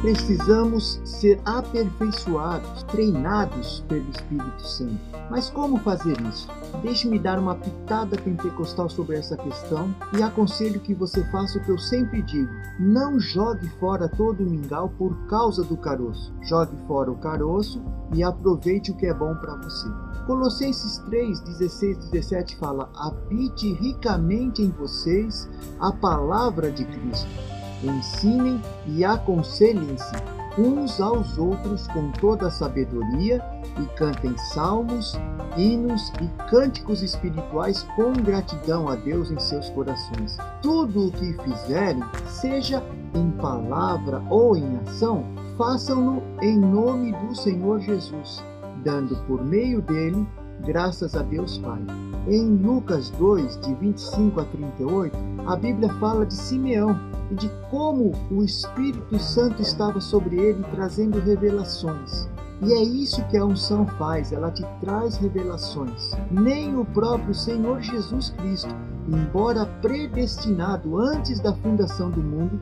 Precisamos ser aperfeiçoados, treinados pelo Espírito Santo. Mas como fazer isso? Deixe-me dar uma pitada pentecostal sobre essa questão e aconselho que você faça o que eu sempre digo: não jogue fora todo o mingau por causa do caroço. Jogue fora o caroço e aproveite o que é bom para você. Colossenses 3, 16 17 fala: Habite ricamente em vocês a palavra de Cristo. Ensinem e aconselhem-se uns aos outros com toda a sabedoria e cantem salmos, hinos e cânticos espirituais com gratidão a Deus em seus corações. Tudo o que fizerem, seja em palavra ou em ação, façam-no em nome do Senhor Jesus dando por meio dele graças a Deus Pai. Em Lucas 2, de 25 a 38, a Bíblia fala de Simeão e de como o Espírito Santo estava sobre ele trazendo revelações. E é isso que a unção faz, ela te traz revelações. Nem o próprio Senhor Jesus Cristo, embora predestinado antes da fundação do mundo,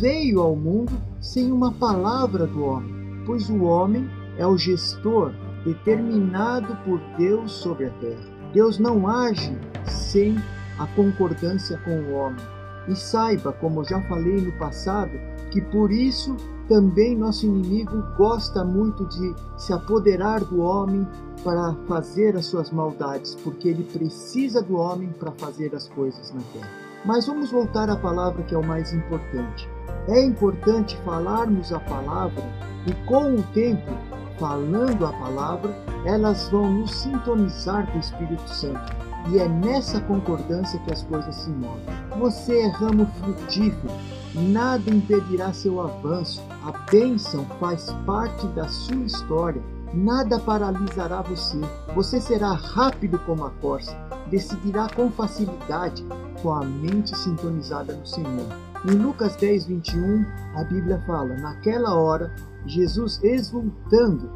veio ao mundo sem uma palavra do homem, pois o homem é o gestor determinado por Deus sobre a terra. Deus não age sem a concordância com o homem. E saiba, como já falei no passado, que por isso também nosso inimigo gosta muito de se apoderar do homem para fazer as suas maldades, porque ele precisa do homem para fazer as coisas na terra. Mas vamos voltar à palavra que é o mais importante. É importante falarmos a palavra e com o tempo falando a palavra, elas vão nos sintonizar com o Espírito Santo. E é nessa concordância que as coisas se movem. Você é ramo frutífero, nada impedirá seu avanço. A bênção faz parte da sua história. Nada paralisará você. Você será rápido como a corça, decidirá com facilidade, com a mente sintonizada no Senhor. Em Lucas 10, 21, a Bíblia fala: Naquela hora, Jesus exultando.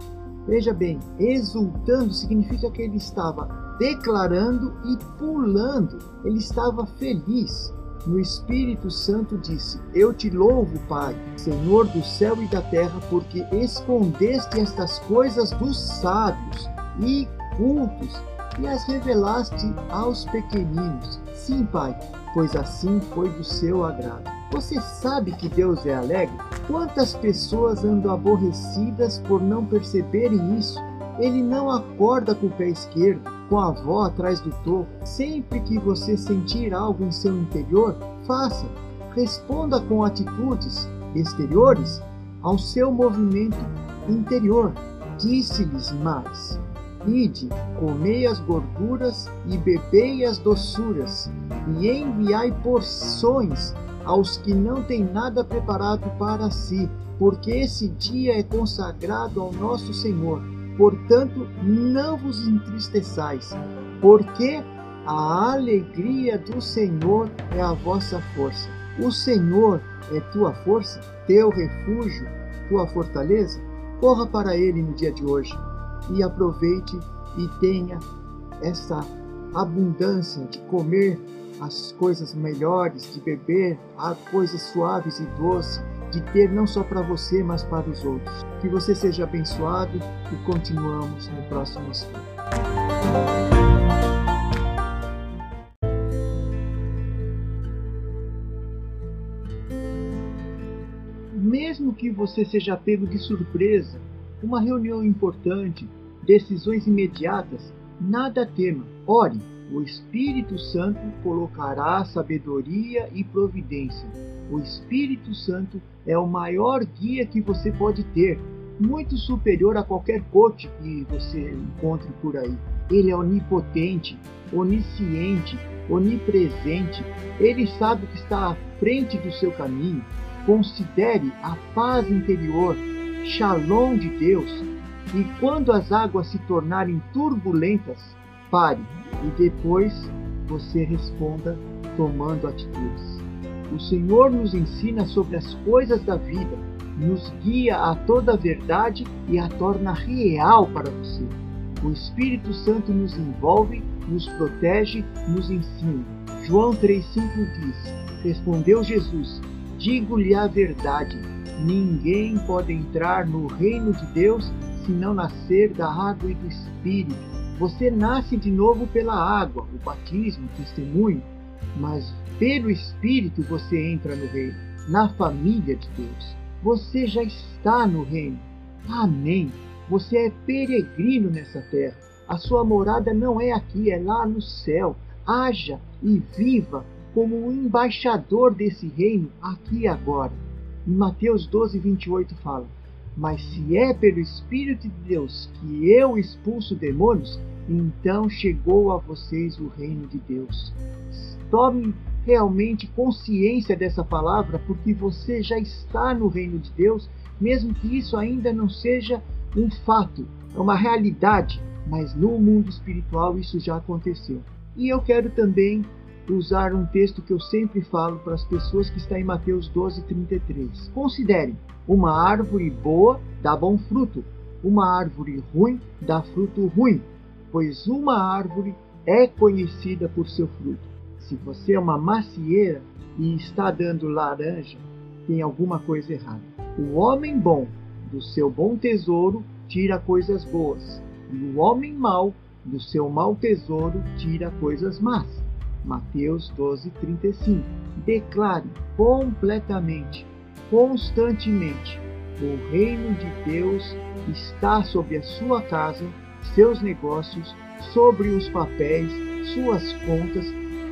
Veja bem, exultando significa que ele estava declarando e pulando, ele estava feliz. No Espírito Santo disse: Eu te louvo, Pai, Senhor do céu e da terra, porque escondeste estas coisas dos sábios e cultos e as revelaste aos pequeninos. Sim, Pai, pois assim foi do seu agrado. Você sabe que Deus é alegre? Quantas pessoas andam aborrecidas por não perceberem isso? Ele não acorda com o pé esquerdo, com a avó atrás do topo. Sempre que você sentir algo em seu interior, faça. Responda com atitudes exteriores ao seu movimento interior. Disse-lhes mais: Ide, comei as gorduras e bebei as doçuras, e enviai porções aos que não têm nada preparado para si, porque esse dia é consagrado ao nosso Senhor. Portanto, não vos entristeçais, porque a alegria do Senhor é a vossa força. O Senhor é tua força, teu refúgio, tua fortaleza. Corra para Ele no dia de hoje e aproveite e tenha essa abundância de comer as coisas melhores, de beber as coisas suaves e doces, de ter não só para você, mas para os outros. Que você seja abençoado e continuamos no próximo estudo. Mesmo que você seja pego de surpresa, uma reunião importante, decisões imediatas, nada tema. Ore o Espírito Santo colocará sabedoria e providência. O Espírito Santo é o maior guia que você pode ter, muito superior a qualquer coach que você encontre por aí. Ele é onipotente, onisciente, onipresente. Ele sabe o que está à frente do seu caminho. Considere a paz interior, shalom de Deus. E quando as águas se tornarem turbulentas, pare e depois você responda tomando atitudes. O Senhor nos ensina sobre as coisas da vida, nos guia a toda a verdade e a torna real para você. O Espírito Santo nos envolve, nos protege, nos ensina. João 3,5 diz: Respondeu Jesus: Digo-lhe a verdade. Ninguém pode entrar no reino de Deus se não nascer da água e do Espírito. Você nasce de novo pela água, o batismo, o testemunho, mas pelo Espírito você entra no reino, na família de Deus. Você já está no reino. Amém. Você é peregrino nessa terra. A sua morada não é aqui, é lá no céu. Haja e viva como um embaixador desse reino aqui e agora. Em Mateus 12, 28 fala: Mas se é pelo Espírito de Deus que eu expulso demônios, então chegou a vocês o reino de Deus. Tome realmente consciência dessa palavra, porque você já está no reino de Deus, mesmo que isso ainda não seja um fato, é uma realidade, mas no mundo espiritual isso já aconteceu. E eu quero também usar um texto que eu sempre falo para as pessoas que está em Mateus 12, 33. Considerem, uma árvore boa dá bom fruto, uma árvore ruim dá fruto ruim, pois uma árvore é conhecida por seu fruto. Se você é uma macieira e está dando laranja, tem alguma coisa errada. O homem bom, do seu bom tesouro, tira coisas boas, e o homem mau, do seu mau tesouro, tira coisas más. Mateus 12, 35. Declare completamente, constantemente: o reino de Deus está sobre a sua casa, seus negócios, sobre os papéis, suas contas,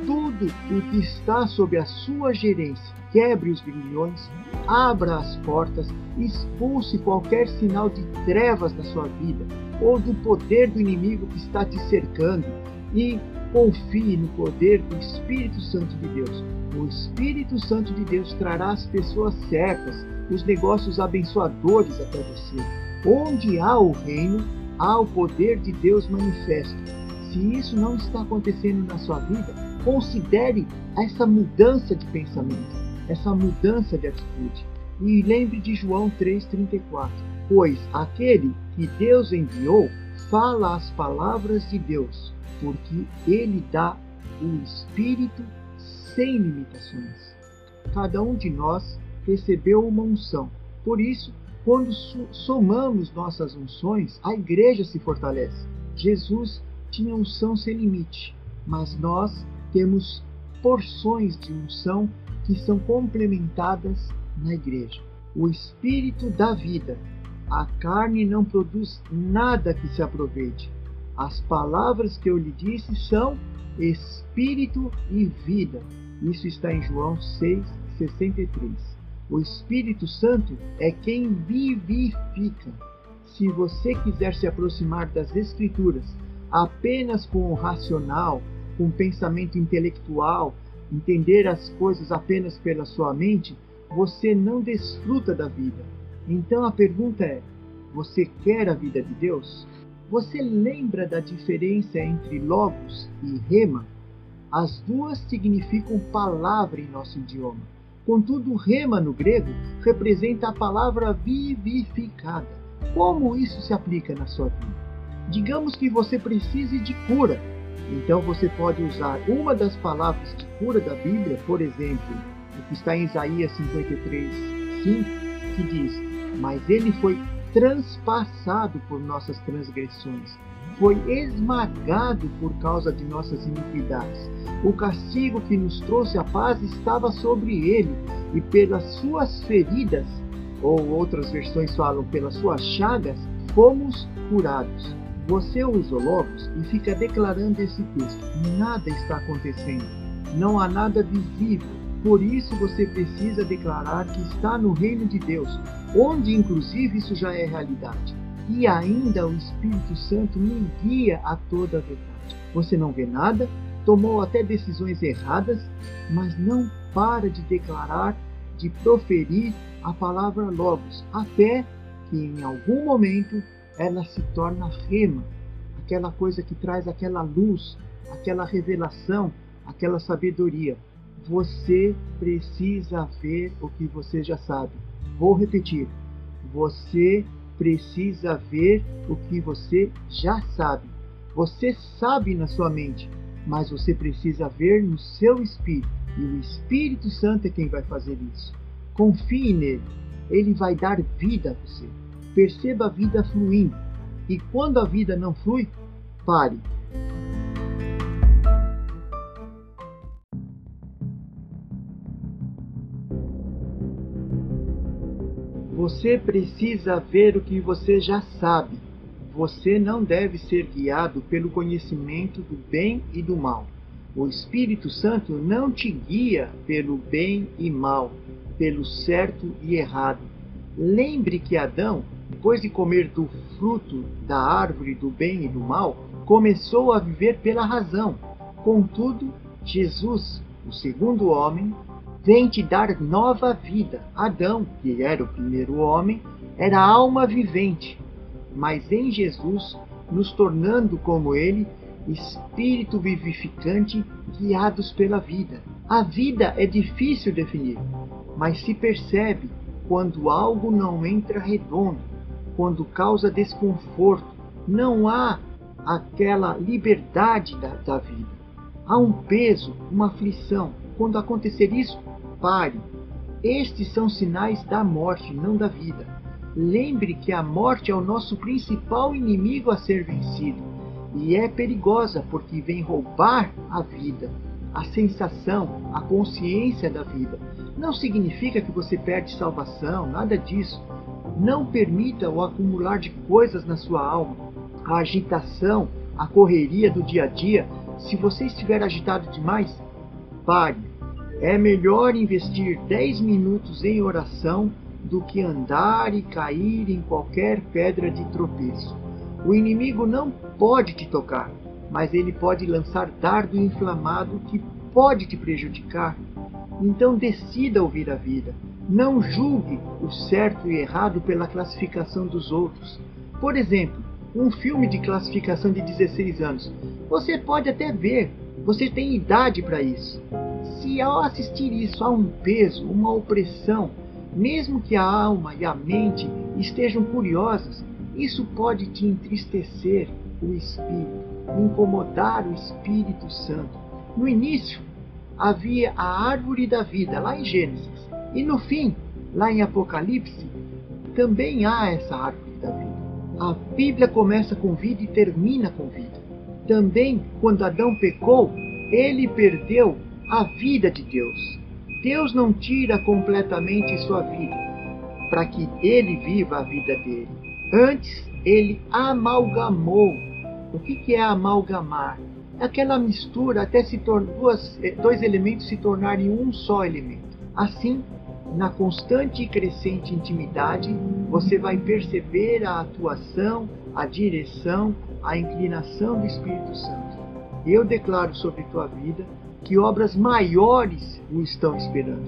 tudo o que está sob a sua gerência. Quebre os grilhões, abra as portas, expulse qualquer sinal de trevas da sua vida ou do poder do inimigo que está te cercando e Confie no poder do Espírito Santo de Deus. O Espírito Santo de Deus trará as pessoas certas, os negócios abençoadores até você. Onde há o reino, há o poder de Deus manifesto. Se isso não está acontecendo na sua vida, considere essa mudança de pensamento, essa mudança de atitude. E lembre de João 3,34: Pois aquele que Deus enviou fala as palavras de Deus porque Ele dá o Espírito sem limitações. Cada um de nós recebeu uma unção. Por isso, quando somamos nossas unções, a igreja se fortalece. Jesus tinha unção sem limite, mas nós temos porções de unção que são complementadas na igreja. O Espírito dá vida. A carne não produz nada que se aproveite. As palavras que eu lhe disse são espírito e vida. Isso está em João 6:63. O Espírito Santo é quem vivifica. Se você quiser se aproximar das Escrituras apenas com o racional, com o pensamento intelectual, entender as coisas apenas pela sua mente, você não desfruta da vida. Então a pergunta é: você quer a vida de Deus? Você lembra da diferença entre logos e rema? As duas significam palavra em nosso idioma. Contudo, rema no grego representa a palavra vivificada. Como isso se aplica na sua vida? Digamos que você precise de cura. Então você pode usar uma das palavras de cura da Bíblia, por exemplo, o que está em Isaías 53, 5, que diz: Mas ele foi transpassado por nossas transgressões, foi esmagado por causa de nossas iniquidades. O castigo que nos trouxe a paz estava sobre ele, e pelas suas feridas, ou outras versões falam pelas suas chagas, fomos curados. Você usa logos e fica declarando esse texto. Nada está acontecendo. Não há nada visível. Por isso você precisa declarar que está no reino de Deus, onde inclusive isso já é realidade. E ainda o Espírito Santo me guia a toda a verdade. Você não vê nada, tomou até decisões erradas, mas não para de declarar, de proferir a palavra logos, até que em algum momento ela se torna rema, aquela coisa que traz aquela luz, aquela revelação, aquela sabedoria. Você precisa ver o que você já sabe. Vou repetir. Você precisa ver o que você já sabe. Você sabe na sua mente, mas você precisa ver no seu espírito. E o Espírito Santo é quem vai fazer isso. Confie nele. ele vai dar vida a você. Perceba a vida fluindo. E quando a vida não flui, pare. Você precisa ver o que você já sabe. Você não deve ser guiado pelo conhecimento do bem e do mal. O Espírito Santo não te guia pelo bem e mal, pelo certo e errado. Lembre que Adão, depois de comer do fruto da árvore do bem e do mal, começou a viver pela razão. Contudo, Jesus, o segundo homem, vem te dar nova vida. Adão, que era o primeiro homem, era alma vivente, mas em Jesus, nos tornando como ele, espírito vivificante guiados pela vida. A vida é difícil definir, mas se percebe quando algo não entra redondo, quando causa desconforto, não há aquela liberdade da, da vida. Há um peso, uma aflição. Quando acontecer isso, pare. Estes são sinais da morte, não da vida. Lembre que a morte é o nosso principal inimigo a ser vencido e é perigosa porque vem roubar a vida, a sensação, a consciência da vida. Não significa que você perde salvação, nada disso. Não permita o acumular de coisas na sua alma, a agitação, a correria do dia a dia. Se você estiver agitado demais, pare. É melhor investir 10 minutos em oração do que andar e cair em qualquer pedra de tropeço. O inimigo não pode te tocar, mas ele pode lançar dardo inflamado que pode te prejudicar. Então decida ouvir a vida. Não julgue o certo e errado pela classificação dos outros. Por exemplo, um filme de classificação de 16 anos. Você pode até ver, você tem idade para isso. Se ao assistir isso há um peso, uma opressão, mesmo que a alma e a mente estejam curiosas, isso pode te entristecer o espírito, incomodar o Espírito Santo. No início, havia a árvore da vida, lá em Gênesis. E no fim, lá em Apocalipse, também há essa árvore da vida. A Bíblia começa com vida e termina com vida. Também, quando Adão pecou, ele perdeu a vida de Deus. Deus não tira completamente sua vida para que ele viva a vida dele. Antes, ele amalgamou. O que, é amalgamar? É aquela mistura até se duas, eh, dois elementos se tornarem um só elemento. Assim, na constante e crescente intimidade, você vai perceber a atuação, a direção, a inclinação do Espírito Santo. Eu declaro sobre tua vida que obras maiores o estão esperando.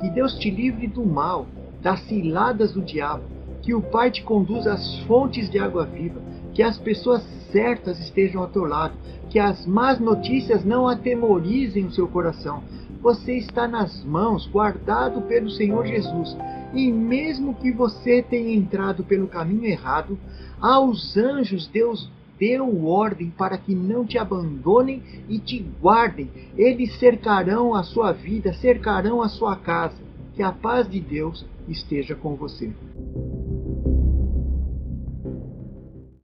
Que Deus te livre do mal, das ciladas do diabo que o Pai te conduza às fontes de água viva, que as pessoas certas estejam ao teu lado, que as más notícias não atemorizem o seu coração. Você está nas mãos, guardado pelo Senhor Jesus. E mesmo que você tenha entrado pelo caminho errado, aos anjos Deus deu ordem para que não te abandonem e te guardem. Eles cercarão a sua vida, cercarão a sua casa. Que a paz de Deus esteja com você.